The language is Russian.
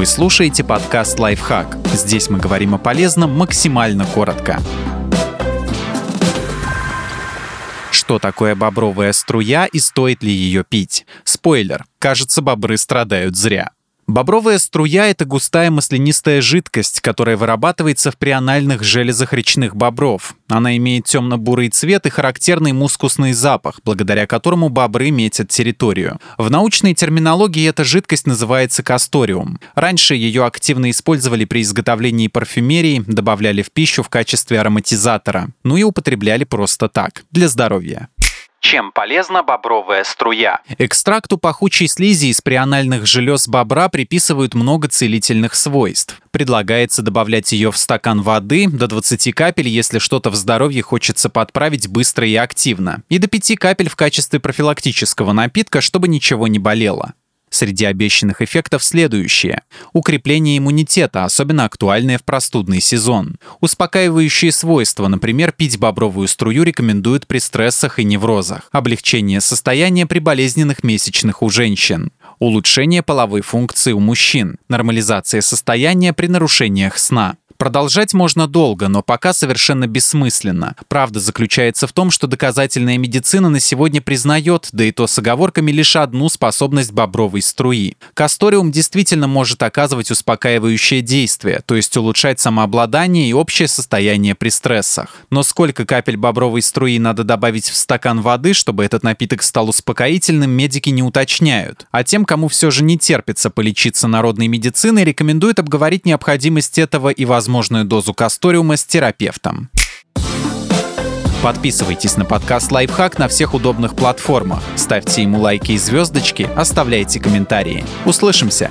Вы слушаете подкаст «Лайфхак». Здесь мы говорим о полезном максимально коротко. Что такое бобровая струя и стоит ли ее пить? Спойлер. Кажется, бобры страдают зря. Бобровая струя – это густая маслянистая жидкость, которая вырабатывается в приональных железах речных бобров. Она имеет темно-бурый цвет и характерный мускусный запах, благодаря которому бобры метят территорию. В научной терминологии эта жидкость называется касториум. Раньше ее активно использовали при изготовлении парфюмерии, добавляли в пищу в качестве ароматизатора, ну и употребляли просто так, для здоровья. Чем полезна бобровая струя? Экстракту пахучей слизи из приональных желез бобра приписывают много целительных свойств. Предлагается добавлять ее в стакан воды до 20 капель, если что-то в здоровье хочется подправить быстро и активно, и до 5 капель в качестве профилактического напитка, чтобы ничего не болело. Среди обещанных эффектов следующие. Укрепление иммунитета, особенно актуальное в простудный сезон. Успокаивающие свойства, например, пить бобровую струю рекомендуют при стрессах и неврозах. Облегчение состояния при болезненных месячных у женщин. Улучшение половой функции у мужчин. Нормализация состояния при нарушениях сна. Продолжать можно долго, но пока совершенно бессмысленно. Правда заключается в том, что доказательная медицина на сегодня признает, да и то с оговорками, лишь одну способность бобровой струи. Касториум действительно может оказывать успокаивающее действие, то есть улучшать самообладание и общее состояние при стрессах. Но сколько капель бобровой струи надо добавить в стакан воды, чтобы этот напиток стал успокоительным, медики не уточняют. А тем, кому все же не терпится полечиться народной медициной, рекомендуют обговорить необходимость этого и возможность возможную дозу касториума с терапевтом. Подписывайтесь на подкаст «Лайфхак» на всех удобных платформах. Ставьте ему лайки и звездочки, оставляйте комментарии. Услышимся!